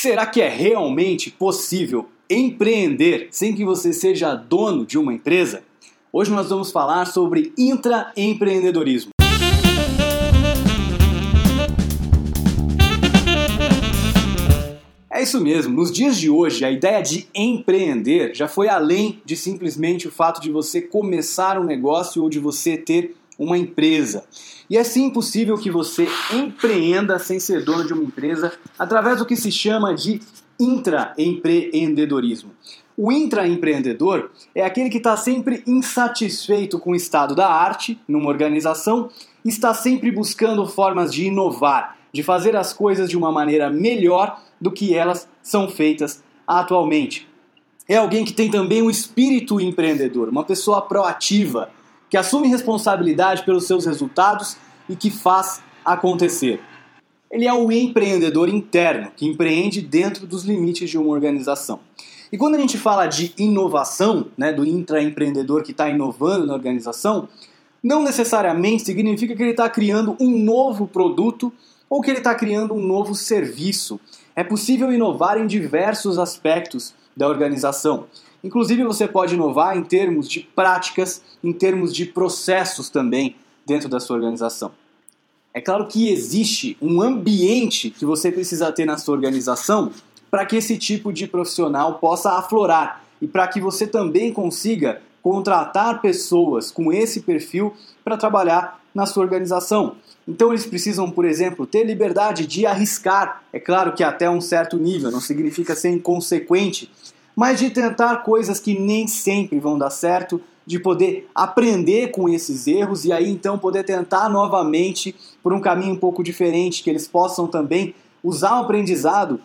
Será que é realmente possível empreender sem que você seja dono de uma empresa? Hoje nós vamos falar sobre intraempreendedorismo. É isso mesmo, nos dias de hoje a ideia de empreender já foi além de simplesmente o fato de você começar um negócio ou de você ter uma empresa. E é sim possível que você empreenda sem ser dono de uma empresa através do que se chama de intraempreendedorismo. O intraempreendedor é aquele que está sempre insatisfeito com o estado da arte numa organização, está sempre buscando formas de inovar, de fazer as coisas de uma maneira melhor do que elas são feitas atualmente. É alguém que tem também um espírito empreendedor, uma pessoa proativa, que assume responsabilidade pelos seus resultados e que faz acontecer. Ele é o empreendedor interno, que empreende dentro dos limites de uma organização. E quando a gente fala de inovação, né, do intraempreendedor que está inovando na organização, não necessariamente significa que ele está criando um novo produto ou que ele está criando um novo serviço. É possível inovar em diversos aspectos da organização. Inclusive, você pode inovar em termos de práticas, em termos de processos também dentro da sua organização. É claro que existe um ambiente que você precisa ter na sua organização para que esse tipo de profissional possa aflorar e para que você também consiga contratar pessoas com esse perfil para trabalhar na sua organização. Então eles precisam, por exemplo, ter liberdade de arriscar. É claro que até um certo nível, não significa ser inconsequente, mas de tentar coisas que nem sempre vão dar certo, de poder aprender com esses erros e aí então poder tentar novamente por um caminho um pouco diferente, que eles possam também usar o aprendizado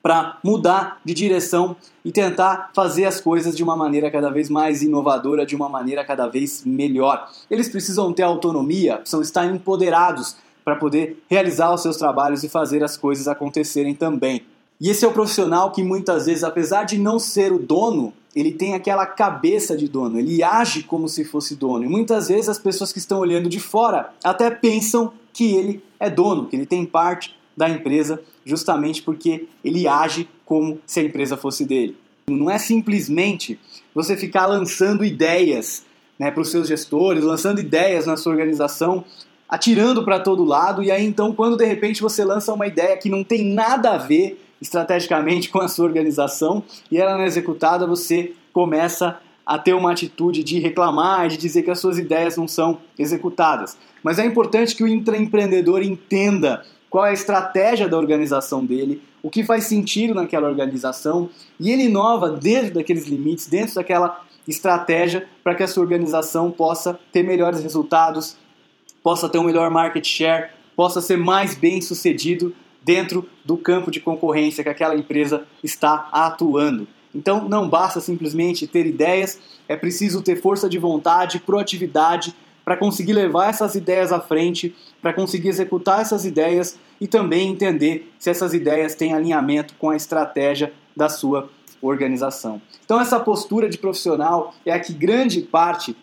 para mudar de direção e tentar fazer as coisas de uma maneira cada vez mais inovadora, de uma maneira cada vez melhor. Eles precisam ter autonomia, precisam estar empoderados para poder realizar os seus trabalhos e fazer as coisas acontecerem também. E esse é o profissional que muitas vezes, apesar de não ser o dono, ele tem aquela cabeça de dono, ele age como se fosse dono. E muitas vezes as pessoas que estão olhando de fora até pensam que ele é dono, que ele tem parte da empresa, justamente porque ele age como se a empresa fosse dele. Não é simplesmente você ficar lançando ideias né, para os seus gestores, lançando ideias na sua organização, atirando para todo lado, e aí então, quando de repente você lança uma ideia que não tem nada a ver estrategicamente com a sua organização e ela não é executada, você começa a ter uma atitude de reclamar, de dizer que as suas ideias não são executadas. Mas é importante que o intraempreendedor entenda qual é a estratégia da organização dele, o que faz sentido naquela organização e ele inova dentro daqueles limites, dentro daquela estratégia para que a sua organização possa ter melhores resultados, possa ter um melhor market share, possa ser mais bem sucedido dentro do campo de concorrência que aquela empresa está atuando. Então não basta simplesmente ter ideias, é preciso ter força de vontade, proatividade para conseguir levar essas ideias à frente, para conseguir executar essas ideias e também entender se essas ideias têm alinhamento com a estratégia da sua organização. Então essa postura de profissional é a que grande parte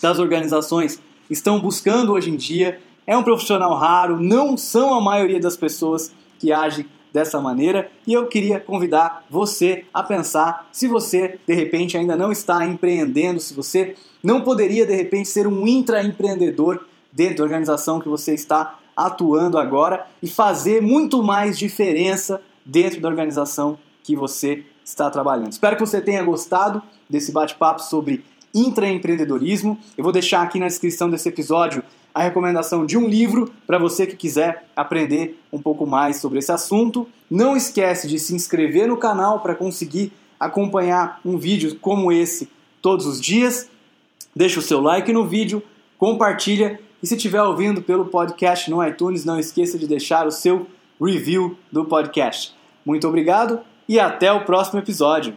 das organizações estão buscando hoje em dia é um profissional raro, não são a maioria das pessoas que agem dessa maneira e eu queria convidar você a pensar se você de repente ainda não está empreendendo, se você não poderia de repente ser um intraempreendedor dentro da organização que você está atuando agora e fazer muito mais diferença dentro da organização que você está trabalhando. Espero que você tenha gostado desse bate-papo sobre intraempreendedorismo. Eu vou deixar aqui na descrição desse episódio a recomendação de um livro para você que quiser aprender um pouco mais sobre esse assunto. Não esquece de se inscrever no canal para conseguir acompanhar um vídeo como esse todos os dias. Deixa o seu like no vídeo, compartilha e se estiver ouvindo pelo podcast no iTunes, não esqueça de deixar o seu review do podcast. Muito obrigado e até o próximo episódio.